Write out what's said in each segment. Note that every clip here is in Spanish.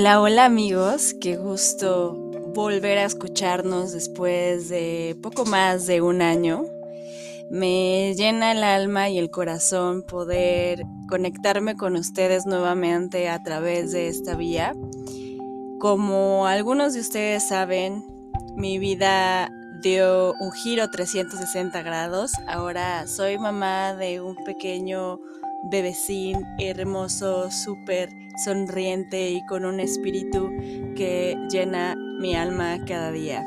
Hola, hola amigos, qué gusto volver a escucharnos después de poco más de un año. Me llena el alma y el corazón poder conectarme con ustedes nuevamente a través de esta vía. Como algunos de ustedes saben, mi vida dio un giro 360 grados. Ahora soy mamá de un pequeño bebecín hermoso, súper sonriente y con un espíritu que llena mi alma cada día.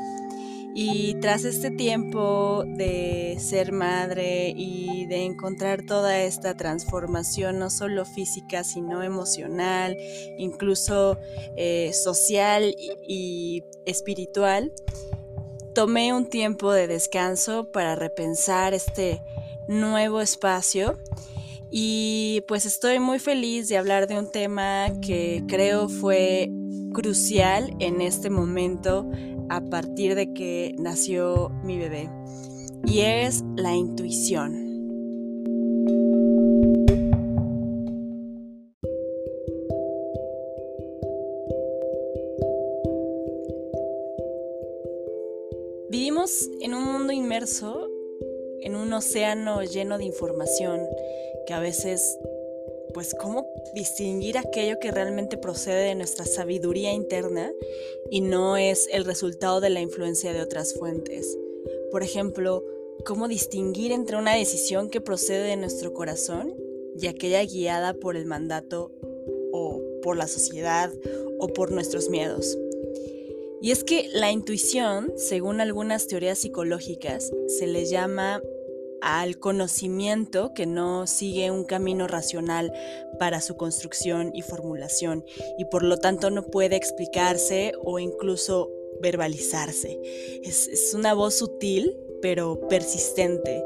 Y tras este tiempo de ser madre y de encontrar toda esta transformación, no solo física, sino emocional, incluso eh, social y espiritual, tomé un tiempo de descanso para repensar este nuevo espacio y pues estoy muy feliz de hablar de un tema que creo fue crucial en este momento a partir de que nació mi bebé. Y es la intuición. Vivimos en un mundo inmerso, en un océano lleno de información que a veces, pues, cómo distinguir aquello que realmente procede de nuestra sabiduría interna y no es el resultado de la influencia de otras fuentes. Por ejemplo, cómo distinguir entre una decisión que procede de nuestro corazón y aquella guiada por el mandato o por la sociedad o por nuestros miedos. Y es que la intuición, según algunas teorías psicológicas, se le llama al conocimiento que no sigue un camino racional para su construcción y formulación y por lo tanto no puede explicarse o incluso verbalizarse. Es, una voz sutil pero persistente,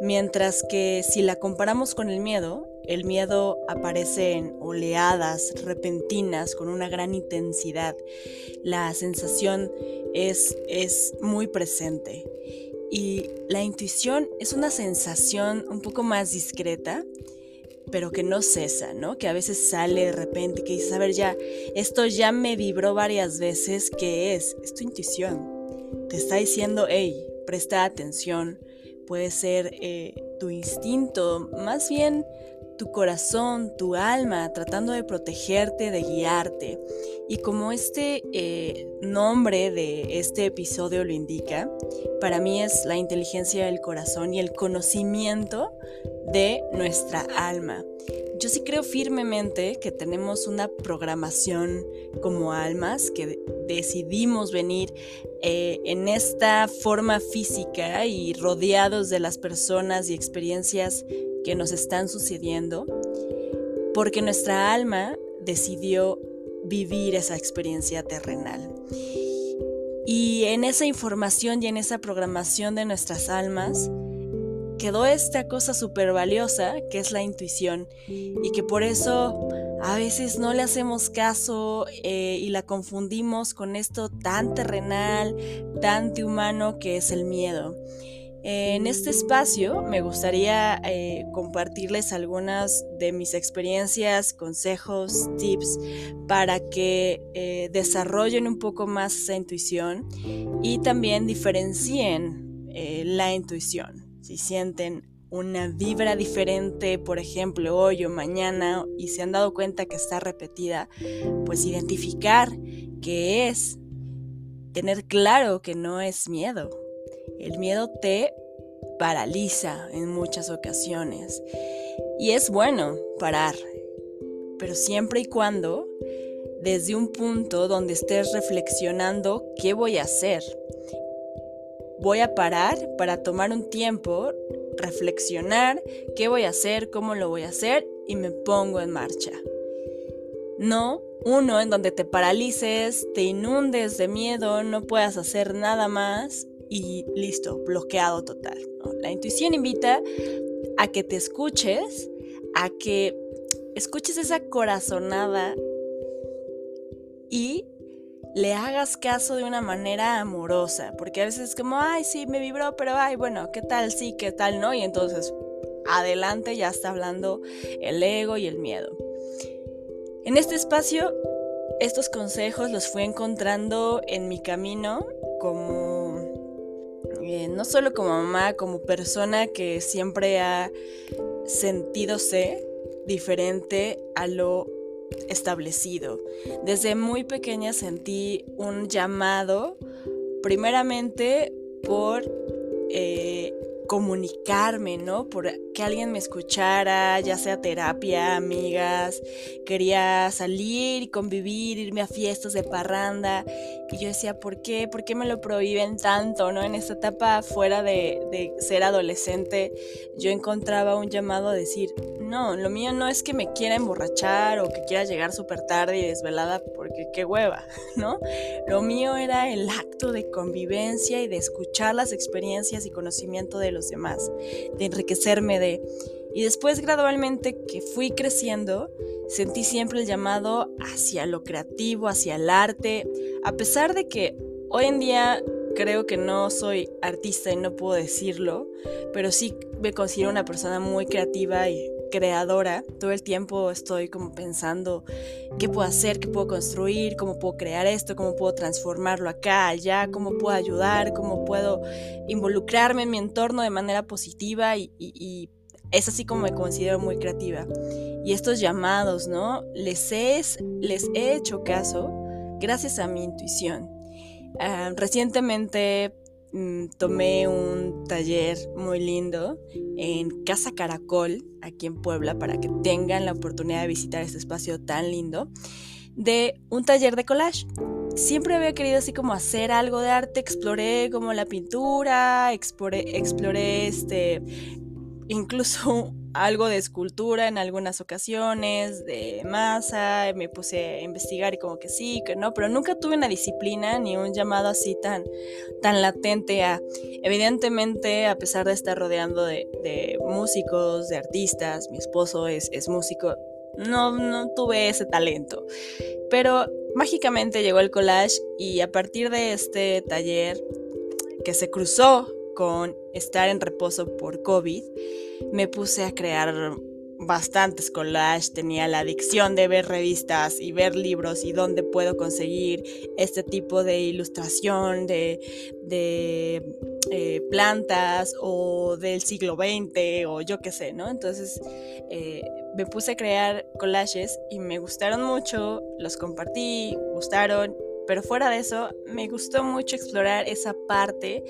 mientras que si la comparamos con el miedo, el miedo aparece en oleadas repentinas con una gran intensidad. La sensación es, es muy presente. Y la intuición es una sensación un poco más discreta, pero que no cesa, ¿no? Que a veces sale de repente, que dices, a ver, ya, esto ya me vibró varias veces, ¿qué es? Es tu intuición. Te está diciendo, hey, presta atención. Puede ser eh, tu instinto, más bien tu corazón, tu alma, tratando de protegerte, de guiarte. Y como este eh, nombre de este episodio lo indica, para mí es la inteligencia del corazón y el conocimiento de nuestra alma. Yo sí creo firmemente que tenemos una programación como almas, que decidimos venir eh, en esta forma física y rodeados de las personas y experiencias que nos están sucediendo, porque nuestra alma decidió vivir esa experiencia terrenal. Y en esa información y en esa programación de nuestras almas quedó esta cosa súper valiosa que es la intuición y que por eso a veces no le hacemos caso eh, y la confundimos con esto tan terrenal, tan humano que es el miedo. En este espacio me gustaría eh, compartirles algunas de mis experiencias, consejos, tips para que eh, desarrollen un poco más esa intuición y también diferencien eh, la intuición. Si sienten una vibra diferente, por ejemplo, hoy o mañana, y se han dado cuenta que está repetida, pues identificar qué es, tener claro que no es miedo, el miedo te paraliza en muchas ocasiones. Y es bueno parar, pero siempre y cuando desde un punto donde estés reflexionando qué voy a hacer. Voy a parar para tomar un tiempo, reflexionar qué voy a hacer, cómo lo voy a hacer y me pongo en marcha. No uno en donde te paralices, te inundes de miedo, no puedas hacer nada más y listo, bloqueado total. La intuición invita a que te escuches, a que escuches esa corazonada y le hagas caso de una manera amorosa, porque a veces es como, ay, sí, me vibró, pero ay, bueno, ¿qué tal sí, qué tal no? Y entonces, adelante ya está hablando el ego y el miedo. En este espacio estos consejos los fui encontrando en mi camino como, eh, no solo como mamá, como persona que siempre ha sentido-se diferente a lo establecido. Desde muy pequeña sentí un llamado, primeramente por eh, comunicarme, ¿no? Por que alguien me escuchara, ya sea terapia, amigas, quería salir y convivir, irme a fiestas de parranda. Y yo decía, ¿por qué? ¿Por qué me lo prohíben tanto, ¿no? En esta etapa fuera de, de ser adolescente, yo encontraba un llamado a decir, no, lo mío no es que me quiera emborrachar o que quiera llegar súper tarde y desvelada porque qué hueva, ¿no? Lo mío era el acto de convivencia y de escuchar las experiencias y conocimiento de los demás, de enriquecerme de... Y después gradualmente que fui creciendo, sentí siempre el llamado hacia lo creativo, hacia el arte, a pesar de que hoy en día creo que no soy artista y no puedo decirlo, pero sí me considero una persona muy creativa y creadora. Todo el tiempo estoy como pensando qué puedo hacer, qué puedo construir, cómo puedo crear esto, cómo puedo transformarlo acá, allá, cómo puedo ayudar, cómo puedo involucrarme en mi entorno de manera positiva y, es así como me considero muy creativa. Y estos llamados, ¿no? Les he, les he hecho caso gracias a mi intuición. Ah, recientemente Mm, tomé un taller muy lindo en Casa Caracol, aquí en Puebla, para que tengan la oportunidad de visitar este espacio tan lindo, de un taller de collage. Siempre había querido así como hacer algo de arte, exploré como la pintura, exploré, exploré este, incluso algo de escultura en algunas ocasiones, de masa, me puse a investigar y como que sí, que no, pero nunca tuve una disciplina ni un llamado así tan, tan latente a, evidentemente, a pesar de estar rodeando de, músicos, de artistas, mi esposo es, es músico, no, no tuve ese talento, pero mágicamente llegó el collage y a partir de este taller que se cruzó con estar en reposo por COVID, me puse a crear bastantes collages, tenía la adicción de ver revistas y ver libros y dónde puedo conseguir este tipo de ilustración de, eh, plantas o del siglo XX o yo qué sé, ¿no? Entonces eh, me puse a crear collages y me gustaron mucho, los compartí, gustaron, pero fuera de eso me gustó mucho explorar esa parte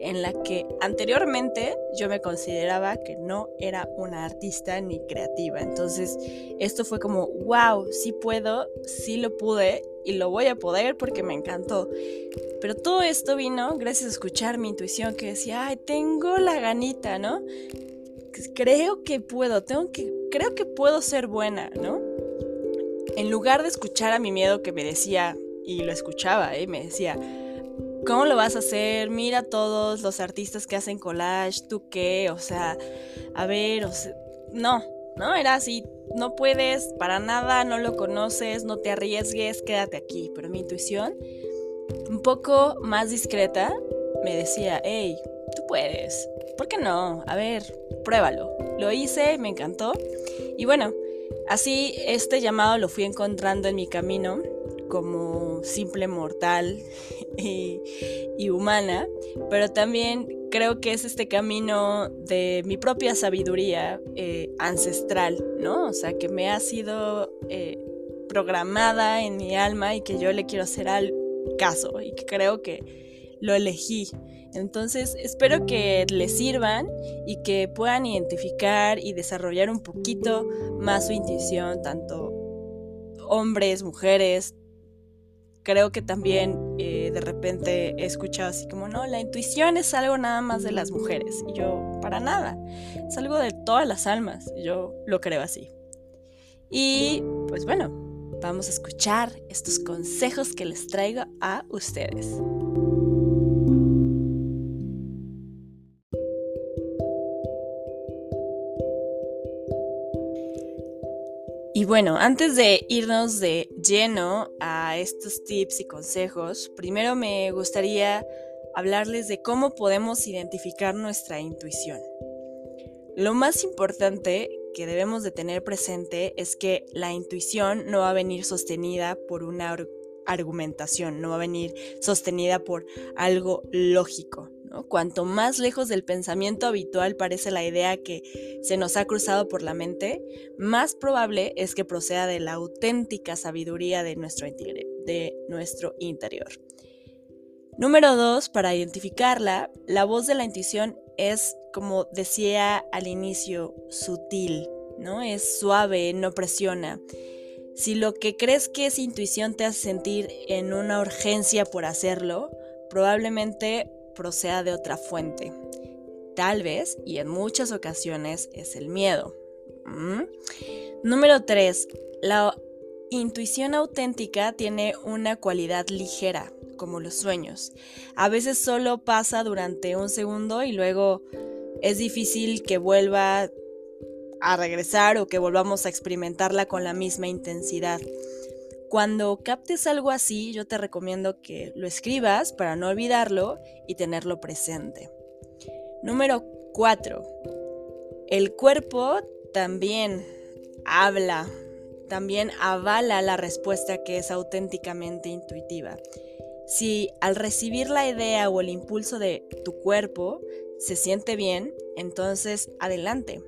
en la que anteriormente yo me consideraba que no era una artista ni creativa. Entonces esto fue como, wow, sí puedo, sí lo pude y lo voy a poder porque me encantó. Pero todo esto vino gracias a escuchar mi intuición que decía, ay, tengo la ganita, ¿no? Creo que puedo, tengo que, creo que puedo ser buena, ¿no? En lugar de escuchar a mi miedo que me decía, y lo escuchaba, ¿eh? me decía, ¿Cómo lo vas a hacer? Mira todos los artistas que hacen collage, ¿tú qué? O sea, a ver, o sea, no, no, era así, no puedes, para nada, no lo conoces, no te arriesgues, quédate aquí. Pero mi intuición, un poco más discreta, me decía, hey, tú puedes, ¿por qué no? A ver, pruébalo. Lo hice, me encantó. Y bueno, así este llamado lo fui encontrando en mi camino como simple mortal y, humana, pero también creo que es este camino de mi propia sabiduría eh, ancestral, ¿no? O sea, que me ha sido eh, programada en mi alma y que yo le quiero hacer al caso y que creo que lo elegí. Entonces, espero que les sirvan y que puedan identificar y desarrollar un poquito más su intuición, tanto hombres, mujeres, creo que también eh, de repente he escuchado así como, no, la intuición es algo nada más de las mujeres. Y yo, para nada, es algo de todas las almas. Yo lo creo así. Y pues bueno, vamos a escuchar estos consejos que les traigo a ustedes. Bueno, antes de irnos de lleno a estos tips y consejos, primero me gustaría hablarles de cómo podemos identificar nuestra intuición. Lo más importante que debemos de tener presente es que la intuición no va a venir sostenida por una argumentación, no va a venir sostenida por algo lógico. Cuanto más lejos del pensamiento habitual parece la idea que se nos ha cruzado por la mente, más probable es que proceda de la auténtica sabiduría de nuestro, de nuestro interior. Número dos, para identificarla, la voz de la intuición es, como decía al inicio, sutil, ¿no? Es suave, no presiona. Si lo que crees que es intuición te hace sentir en una urgencia por hacerlo, probablemente proceda de otra fuente. Tal vez, y en muchas ocasiones, es el miedo. ¿Mm? Número 3. La intuición auténtica tiene una cualidad ligera, como los sueños. A veces solo pasa durante un segundo y luego es difícil que vuelva a regresar o que volvamos a experimentarla con la misma intensidad. Cuando captes algo así, yo te recomiendo que lo escribas para no olvidarlo y tenerlo presente. Número 4. El cuerpo también habla, también avala la respuesta que es auténticamente intuitiva. Si al recibir la idea o el impulso de tu cuerpo se siente bien, entonces adelante.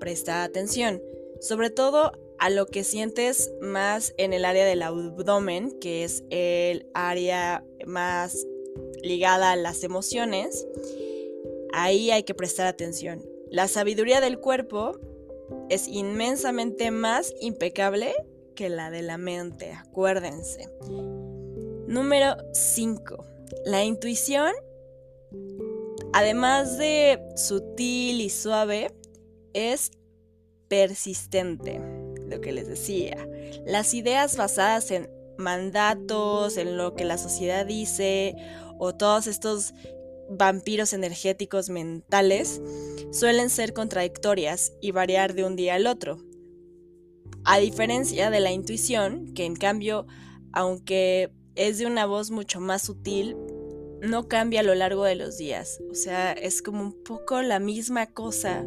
Presta atención, sobre todo a lo que sientes más en el área del abdomen, que es el área más ligada a las emociones, ahí hay que prestar atención. La sabiduría del cuerpo es inmensamente más impecable que la de la mente, acuérdense. Número 5. La intuición, además de sutil y suave, es persistente lo que les decía. Las ideas basadas en mandatos, en lo que la sociedad dice, o todos estos vampiros energéticos mentales, suelen ser contradictorias y variar de un día al otro. A diferencia de la intuición, que en cambio, aunque es de una voz mucho más sutil, no cambia a lo largo de los días. O sea, es como un poco la misma cosa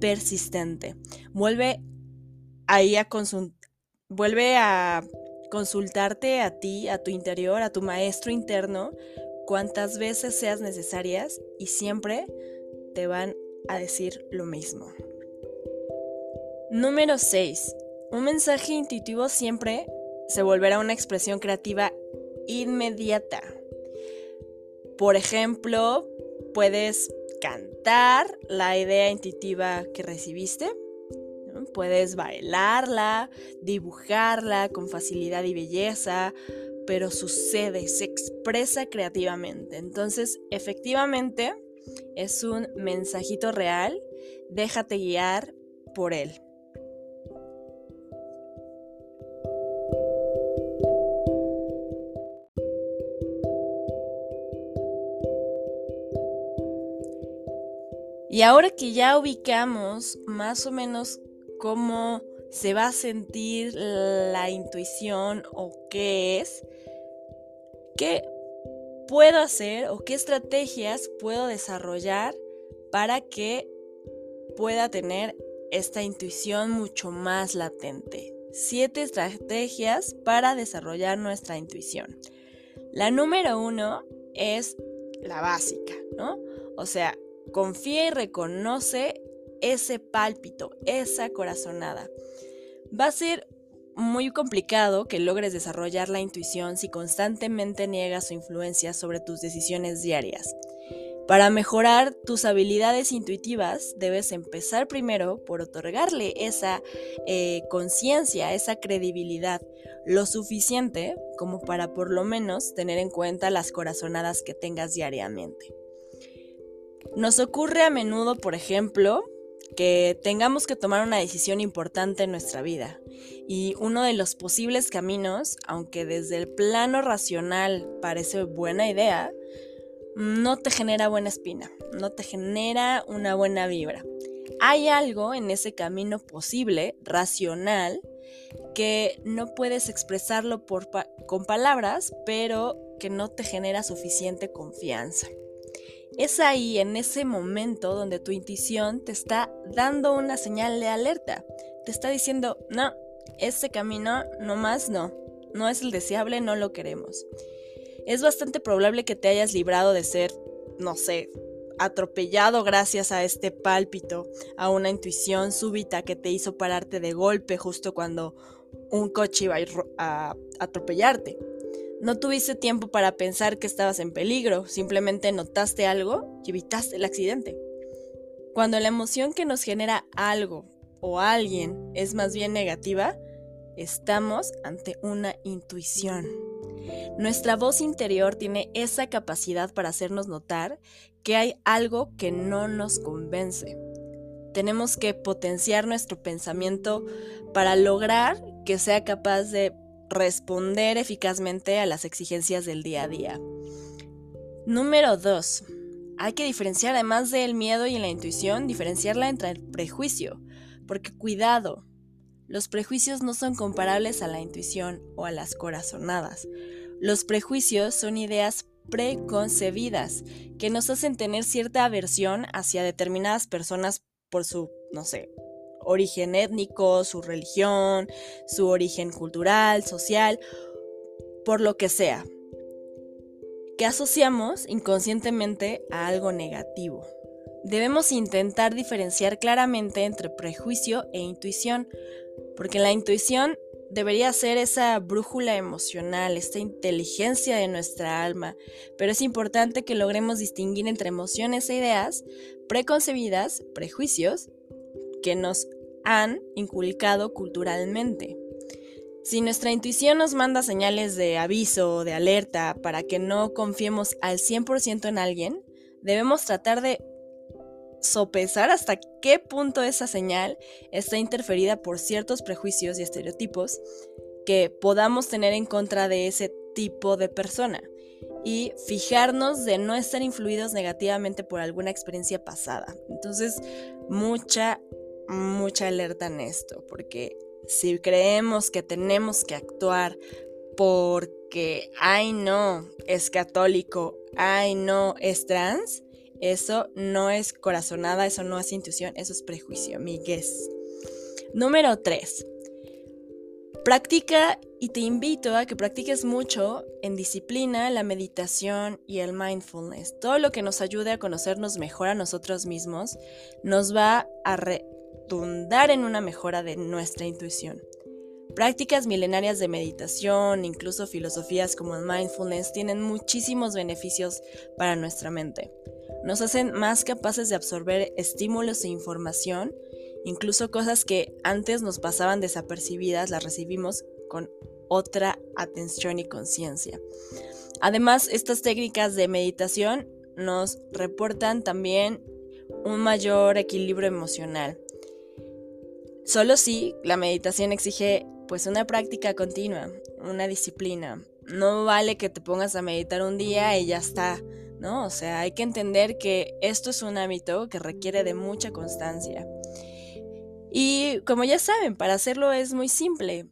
persistente. Vuelve ahí a vuelve a consultarte a ti, a tu interior, a tu maestro interno, cuantas veces seas necesarias y siempre te van a decir lo mismo. Número 6. Un mensaje intuitivo siempre se volverá una expresión creativa inmediata. Por ejemplo, puedes cantar la idea intuitiva que recibiste Puedes bailarla, dibujarla con facilidad y belleza, pero sucede, se expresa creativamente. Entonces, efectivamente, es un mensajito real, déjate guiar por él. Y ahora que ya ubicamos más o menos cómo se va a sentir la intuición o qué es, qué puedo hacer o qué estrategias puedo desarrollar para que pueda tener esta intuición mucho más latente. Siete estrategias para desarrollar nuestra intuición. La número uno es la básica, ¿no? O sea, confía y reconoce ese pálpito, esa corazonada. Va a ser muy complicado que logres desarrollar la intuición si constantemente niegas su influencia sobre tus decisiones diarias. Para mejorar tus habilidades intuitivas, debes empezar primero por otorgarle esa eh, conciencia, esa credibilidad, lo suficiente como para por lo menos tener en cuenta las corazonadas que tengas diariamente. Nos ocurre a menudo, por ejemplo, que tengamos que tomar una decisión importante en nuestra vida. Y uno de los posibles caminos, aunque desde el plano racional parece buena idea, no te genera buena espina, no te genera una buena vibra. Hay algo en ese camino posible, racional, que no puedes expresarlo con palabras, pero que no te genera suficiente confianza. Es ahí, en ese momento, donde tu intuición te está dando una señal de alerta. Te está diciendo, no, este camino no más no. No es el deseable, no lo queremos. Es bastante probable que te hayas librado de ser, no sé, atropellado gracias a este pálpito, a una intuición súbita que te hizo pararte de golpe justo cuando un coche iba a, atropellarte. No tuviste tiempo para pensar que estabas en peligro, simplemente notaste algo y evitaste el accidente. Cuando la emoción que nos genera algo o alguien es más bien negativa, estamos ante una intuición. Nuestra voz interior tiene esa capacidad para hacernos notar que hay algo que no nos convence. Tenemos que potenciar nuestro pensamiento para lograr que sea capaz de responder eficazmente a las exigencias del día a día. Número 2. Hay que diferenciar además del miedo y la intuición, diferenciarla entre el prejuicio, porque cuidado, los prejuicios no son comparables a la intuición o a las corazonadas. Los prejuicios son ideas preconcebidas que nos hacen tener cierta aversión hacia determinadas personas por su, no sé, origen étnico, su religión, su origen cultural, social, por lo que sea, que asociamos inconscientemente a algo negativo. Debemos intentar diferenciar claramente entre prejuicio e intuición, porque la intuición debería ser esa brújula emocional, esta inteligencia de nuestra alma, pero es importante que logremos distinguir entre emociones e ideas preconcebidas, prejuicios, que nos han inculcado culturalmente. Si nuestra intuición nos manda señales de aviso o de alerta para que no confiemos al 100% en alguien, debemos tratar de sopesar hasta qué punto esa señal está interferida por ciertos prejuicios y estereotipos que podamos tener en contra de ese tipo de persona y fijarnos de no estar influidos negativamente por alguna experiencia pasada. Entonces, mucha, mucha alerta en esto, porque si creemos que tenemos que actuar porque, ay no, es católico, ay no, es trans, eso no es corazonada, eso no es intuición, eso es prejuicio, mi guess. Número 3. Practica y te invito a que practiques mucho en disciplina, la meditación y el mindfulness. Todo lo que nos ayude a conocernos mejor a nosotros mismos nos va a redundar en una mejora de nuestra intuición. Prácticas milenarias de meditación, incluso filosofías como el mindfulness, tienen muchísimos beneficios para nuestra mente. Nos hacen más capaces de absorber estímulos e información, incluso cosas que antes nos pasaban desapercibidas, las recibimos con otra atención y conciencia. Además, estas técnicas de meditación nos reportan también un mayor equilibrio emocional. Solo si la meditación exige pues una práctica continua, una disciplina. No vale que te pongas a meditar un día y ya está, ¿no? O sea, hay que entender que esto es un hábito que requiere de mucha constancia. Y como ya saben, para hacerlo es muy simple.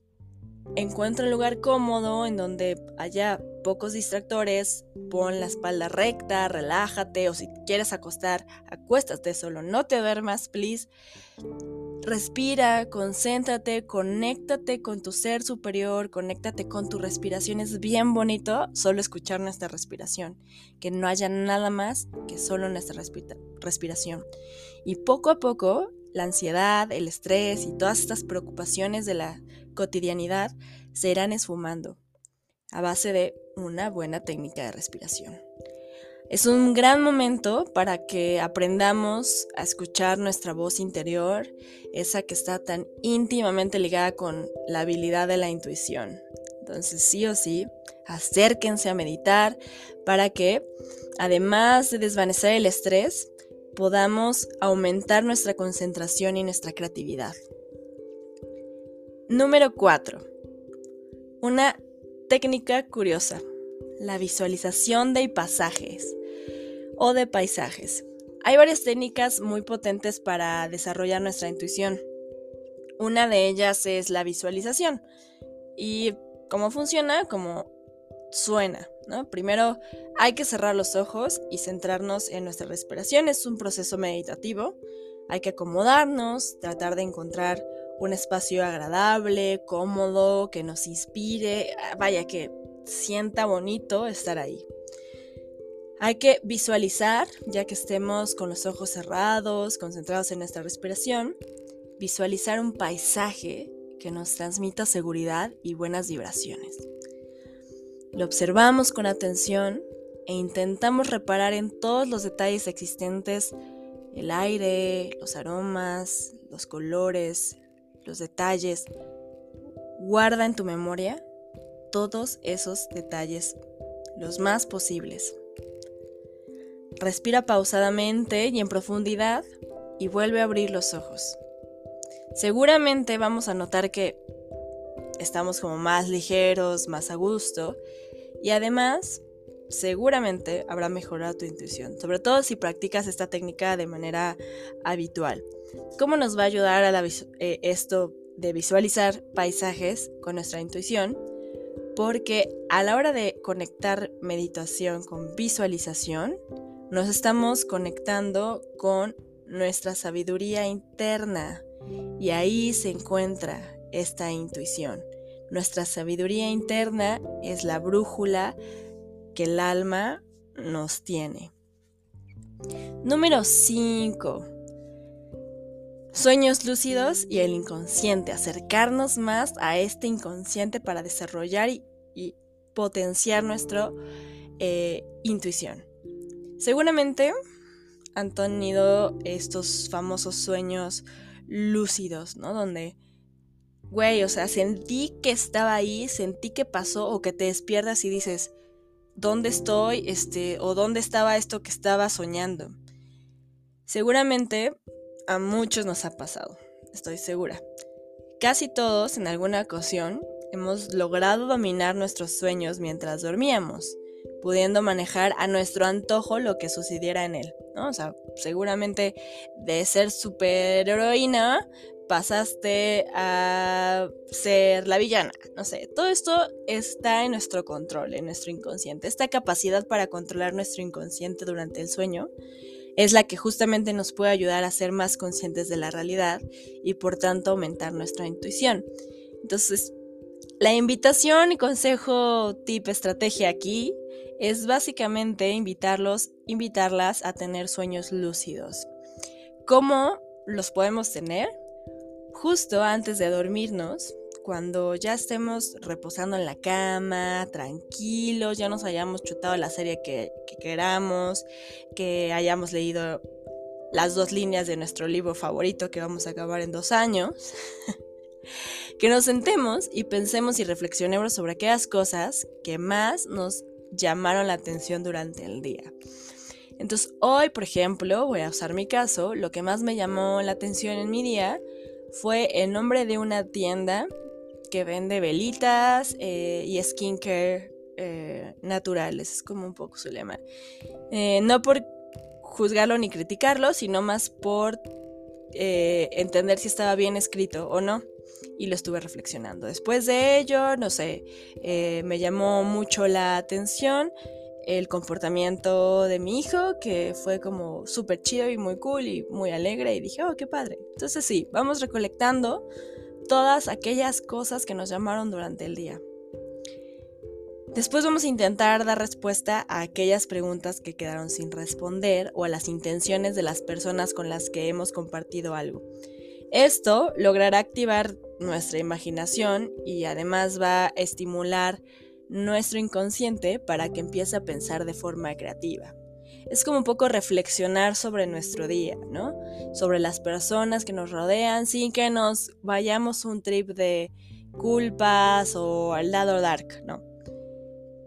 Encuentra un lugar cómodo en donde haya pocos distractores, pon la espalda recta, relájate o si quieres acostar, acuéstate solo, no te duermas, please. Respira, concéntrate, conéctate con tu ser superior, conéctate con tu respiración. Es bien bonito solo escuchar nuestra respiración, que no haya nada más que solo nuestra respiración. Y poco a poco, la ansiedad, el estrés y todas estas preocupaciones de la cotidianidad se irán esfumando a base de una buena técnica de respiración. Es un gran momento para que aprendamos a escuchar nuestra voz interior, esa que está tan íntimamente ligada con la habilidad de la intuición. Entonces sí o sí, acérquense a meditar para que, además de desvanecer el estrés, podamos aumentar nuestra concentración y nuestra creatividad. Número 4. Una técnica curiosa la visualización de pasajes o de paisajes. Hay varias técnicas muy potentes para desarrollar nuestra intuición. Una de ellas es la visualización. ¿Y cómo funciona? Como suena. Primero hay que cerrar los ojos y centrarnos en nuestra respiración. Es un proceso meditativo. Hay que acomodarnos, tratar de encontrar un espacio agradable, cómodo, que nos inspire, vaya que sienta bonito estar ahí. Hay que visualizar, ya que estemos con los ojos cerrados, concentrados en nuestra respiración, visualizar un paisaje que nos transmita seguridad y buenas vibraciones. Lo observamos con atención e intentamos reparar en todos los detalles existentes, el aire, los aromas, los colores, los detalles. Guarda en tu memoria todos esos detalles, los más posibles. Respira pausadamente y en profundidad y vuelve a abrir los ojos. Seguramente vamos a notar que estamos como más ligeros, más a gusto y además seguramente habrá mejorado tu intuición, sobre todo si practicas esta técnica de manera habitual. ¿Cómo nos va a ayudar a eh, esto de visualizar paisajes con nuestra intuición? Porque a la hora de conectar meditación con visualización, nos estamos conectando con nuestra sabiduría interna y ahí se encuentra esta intuición. Nuestra sabiduría interna es la brújula que el alma nos tiene. Número 5. Sueños lúcidos y el inconsciente. Acercarnos más a este inconsciente para desarrollar y, potenciar nuestra eh, intuición. Seguramente han tenido estos famosos sueños lúcidos, ¿no? Donde, güey, o sea, sentí que estaba ahí, sentí que pasó o que te despiertas y dices, ¿dónde estoy? Este, o ¿dónde estaba esto que estaba soñando? Seguramente a muchos nos ha pasado, estoy segura. Casi todos en alguna ocasión hemos logrado dominar nuestros sueños mientras dormíamos pudiendo manejar a nuestro antojo lo que sucediera en él, ¿no? O sea, seguramente de ser superheroína pasaste a ser la villana, no sé, todo esto está en nuestro control, en nuestro inconsciente. Esta capacidad para controlar nuestro inconsciente durante el sueño es la que justamente nos puede ayudar a ser más conscientes de la realidad y por tanto aumentar nuestra intuición. Entonces, la invitación y consejo, tip, estrategia aquí es básicamente invitarlos, invitarlas a tener sueños lúcidos. ¿Cómo los podemos tener? Justo antes de dormirnos, cuando ya estemos reposando en la cama, tranquilos, ya nos hayamos chutado la serie que, que queramos, que hayamos leído las dos líneas de nuestro libro favorito que vamos a acabar en dos años. que nos sentemos y pensemos y reflexionemos sobre aquellas cosas que más nos llamaron la atención durante el día. Entonces hoy, por ejemplo, voy a usar mi caso, lo que más me llamó la atención en mi día fue el nombre de una tienda que vende velitas eh, y skincare eh, naturales, es como un poco su lema. Eh, no por juzgarlo ni criticarlo, sino más por entender si estaba bien escrito o no y lo estuve reflexionando. Después de ello, no sé, eh, me llamó mucho la atención el comportamiento de mi hijo, que fue como súper chido y muy cool y muy alegre y dije, oh, qué padre. Entonces sí, vamos recolectando todas aquellas cosas que nos llamaron durante el día. Después vamos a intentar dar respuesta a aquellas preguntas que quedaron sin responder o a las intenciones de las personas con las que hemos compartido algo. Esto logrará activar nuestra imaginación y además va a estimular nuestro inconsciente para que empiece a pensar de forma creativa. Es como un poco reflexionar sobre nuestro día, ¿no? Sobre las personas que nos rodean sin que nos vayamos un trip de culpas o al lado dark, ¿no?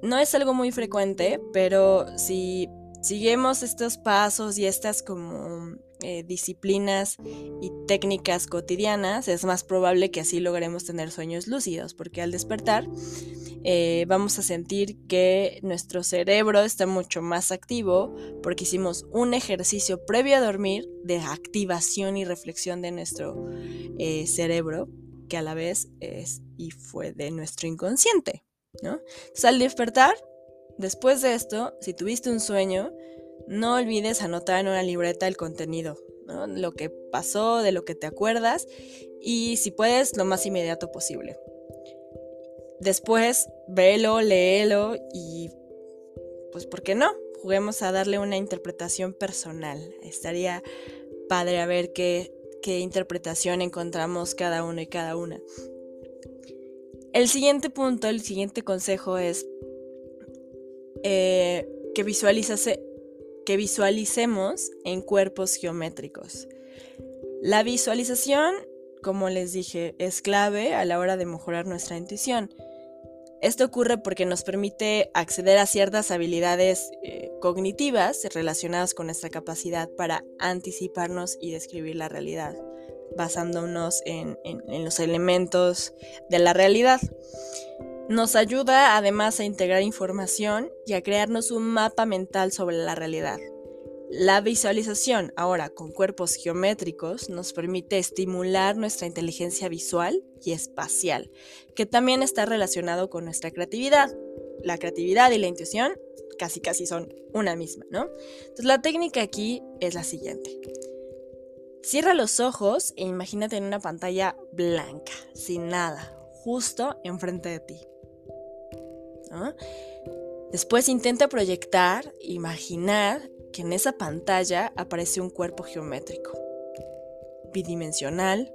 No es algo muy frecuente, pero si seguimos estos pasos y estas como eh, disciplinas y técnicas cotidianas, es más probable que así logremos tener sueños lúcidos, porque al despertar eh, vamos a sentir que nuestro cerebro está mucho más activo porque hicimos un ejercicio previo a dormir de activación y reflexión de nuestro eh, cerebro, que a la vez es y fue de nuestro inconsciente. ¿no? al despertar, después de esto, si tuviste un sueño, no olvides anotar en una libreta el contenido, lo que pasó, de lo que te acuerdas y si puedes, lo más inmediato posible. Después, velo, léelo y pues, ¿por qué no? Juguemos a darle una interpretación personal. Estaría padre a ver qué, qué interpretación encontramos cada uno y cada una. El siguiente punto, el siguiente consejo es eh, que, que visualicemos en cuerpos geométricos. La visualización, como les dije, es clave a la hora de mejorar nuestra intuición. Esto ocurre porque nos permite acceder a ciertas habilidades eh, cognitivas relacionadas con nuestra capacidad para anticiparnos y describir la realidad, basándonos en, en los elementos de la realidad. Nos ayuda además a integrar información y a crearnos un mapa mental sobre la realidad. La visualización, ahora con cuerpos geométricos, nos permite estimular nuestra inteligencia visual y espacial, que también está relacionado con nuestra creatividad. La creatividad y la intuición casi casi son una misma, ¿no? Entonces la técnica aquí es la siguiente. Cierra los ojos e imagínate en una pantalla blanca, sin nada, justo enfrente de ti. Después intenta proyectar, imaginar que en esa pantalla aparece un cuerpo geométrico, bidimensional,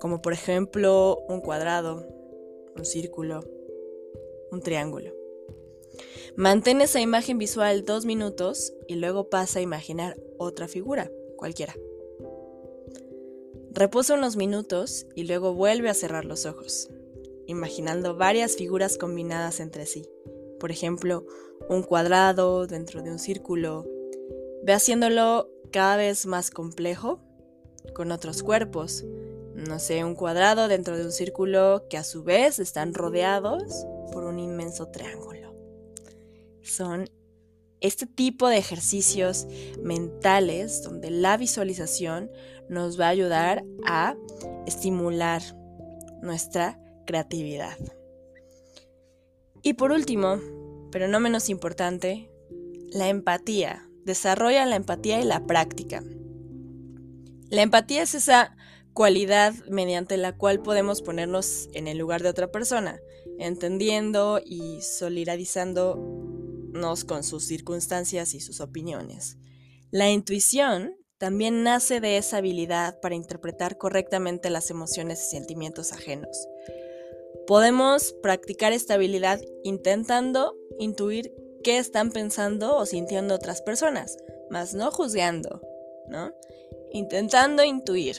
como por ejemplo un cuadrado, un círculo, un triángulo. Mantén esa imagen visual dos minutos y luego pasa a imaginar otra figura, cualquiera. Reposa unos minutos y luego vuelve a cerrar los ojos, imaginando varias figuras combinadas entre sí. Por ejemplo, un cuadrado dentro de un círculo, Ve haciéndolo cada vez más complejo con otros cuerpos. No sé, un cuadrado dentro de un círculo que a su vez están rodeados por un inmenso triángulo. Son este tipo de ejercicios mentales donde la visualización nos va a ayudar a estimular nuestra creatividad. Y por último, pero no menos importante, la empatía desarrolla la empatía y la práctica. La empatía es esa cualidad mediante la cual podemos ponernos en el lugar de otra persona, entendiendo y solidarizándonos con sus circunstancias y sus opiniones. La intuición también nace de esa habilidad para interpretar correctamente las emociones y sentimientos ajenos. Podemos practicar esta habilidad intentando intuir qué están pensando o sintiendo otras personas, más no juzgando, ¿no? Intentando intuir.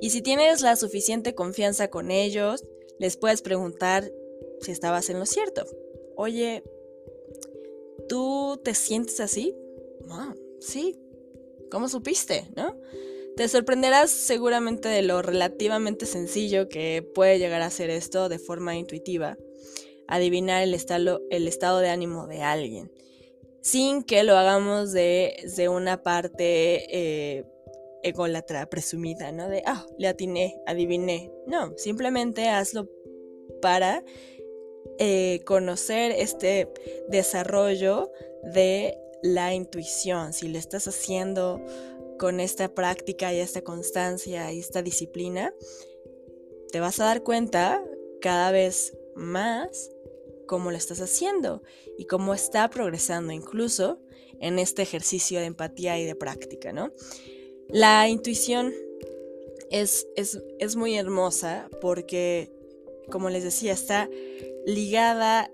Y si tienes la suficiente confianza con ellos, les puedes preguntar si estabas en lo cierto. Oye, ¿tú te sientes así? Ah, sí. ¿Cómo supiste? ¿No? Te sorprenderás seguramente de lo relativamente sencillo que puede llegar a ser esto de forma intuitiva adivinar el estado, el estado de ánimo de alguien, sin que lo hagamos de, una parte eh, ególatra presumida, ¿no? De, ah, le atiné, adiviné. No, simplemente hazlo para eh, conocer este desarrollo de la intuición. Si lo estás haciendo con esta práctica y esta constancia y esta disciplina, te vas a dar cuenta cada vez más cómo lo estás haciendo y cómo está progresando incluso en este ejercicio de empatía y de práctica, ¿no? La intuición es, es, es muy hermosa porque, como les decía, está ligada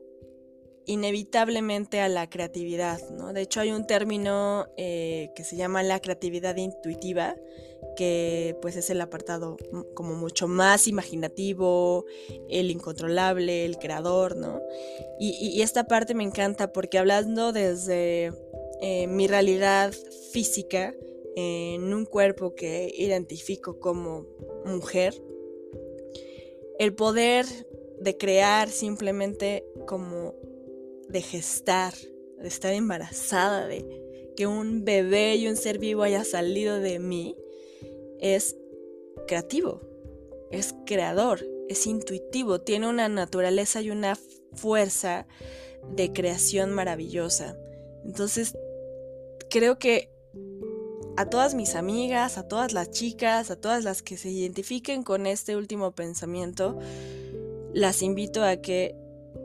inevitablemente a la creatividad, ¿no? De hecho hay un término eh, que se llama la creatividad intuitiva, que pues es el apartado como mucho más imaginativo, el incontrolable, el creador, ¿no? Y, esta parte me encanta porque hablando desde eh, mi realidad física, en un cuerpo que identifico como mujer, el poder de crear simplemente como de gestar, de estar embarazada, de que un bebé y un ser vivo haya salido de mí, es creativo, es creador, es intuitivo, tiene una naturaleza y una fuerza de creación maravillosa. Entonces, creo que a todas mis amigas, a todas las chicas, a todas las que se identifiquen con este último pensamiento, las invito a que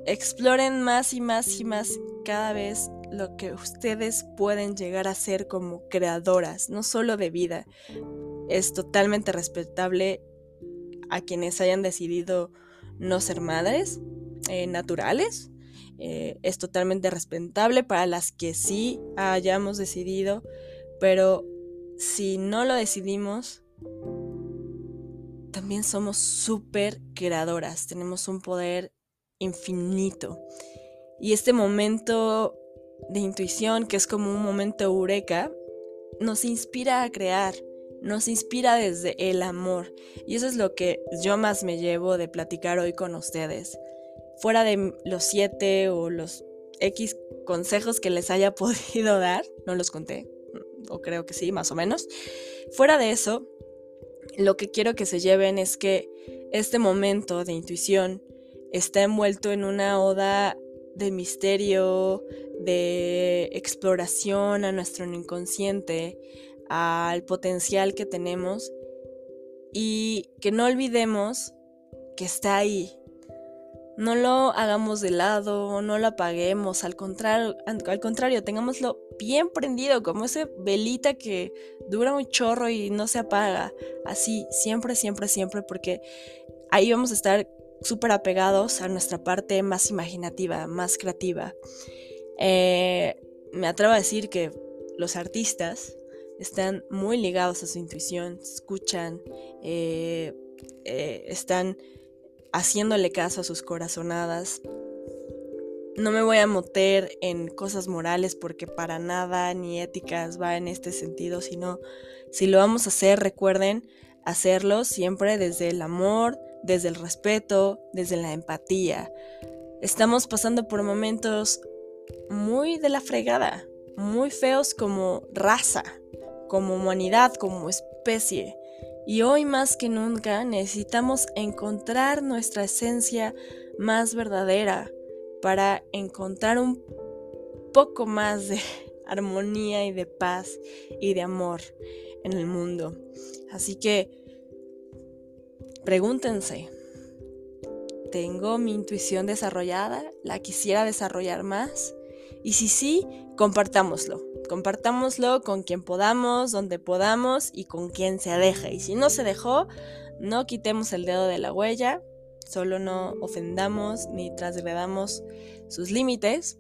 exploren más y más y más cada vez lo que ustedes pueden llegar a ser como creadoras, no solo de vida. Es totalmente respetable a quienes hayan decidido no ser madres eh, naturales. Eh, es totalmente respetable para las que sí hayamos decidido, pero si no lo decidimos, también somos súper creadoras, tenemos un poder infinito. Y este momento de intuición, que es como un momento eureka, nos inspira a crear, nos inspira desde el amor. Y eso es lo que yo más me llevo de platicar hoy con ustedes. Fuera de los siete o los X consejos que les haya podido dar, no los conté, o creo que sí, más o menos. Fuera de eso, lo que quiero que se lleven es que este momento de intuición está envuelto en una oda de misterio, de exploración a nuestro inconsciente, al potencial que tenemos y que no olvidemos que está ahí, no lo hagamos de lado, no lo apaguemos, al contrario, al contrario, tengámoslo bien prendido, como esa velita que dura un chorro y no se apaga. Así, siempre, siempre, siempre, porque ahí vamos a estar súper apegados a nuestra parte más imaginativa, más creativa. Eh, me atrevo a decir que los artistas están muy ligados a su intuición, escuchan, eh, eh, están haciéndole caso a sus corazonadas. No me voy a meter en cosas morales porque para nada ni éticas va en este sentido, sino si lo vamos a hacer, recuerden hacerlo siempre desde el amor, desde el respeto, desde la empatía. Estamos pasando por momentos muy de la fregada, muy feos como raza, como humanidad, como especie. Y hoy más que nunca necesitamos encontrar nuestra esencia más verdadera para encontrar un poco más de armonía y de paz y de amor en el mundo. Así que pregúntense, ¿tengo mi intuición desarrollada? ¿La quisiera desarrollar más? Y si sí, compartámoslo. Compartámoslo con quien podamos, donde podamos y con quien se deje. Y si no se dejó, no quitemos el dedo de la huella, solo no ofendamos ni trasgredamos sus límites.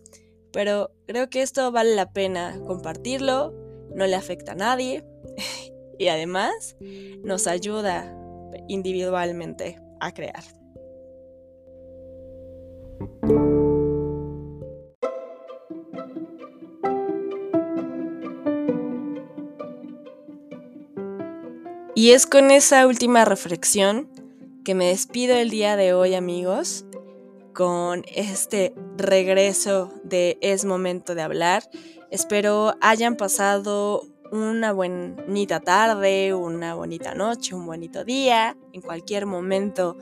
Pero creo que esto vale la pena compartirlo, no le afecta a nadie y además nos ayuda individualmente a crear. Y es con esa última reflexión que me despido el día de hoy amigos, con este regreso de Es momento de hablar. Espero hayan pasado una bonita tarde, una bonita noche, un bonito día, en cualquier momento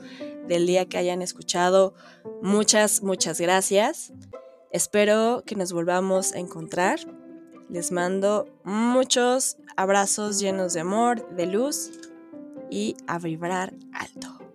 del día que hayan escuchado. Muchas, muchas gracias. Espero que nos volvamos a encontrar les mando muchos abrazos llenos de amor, de luz y a vibrar alto.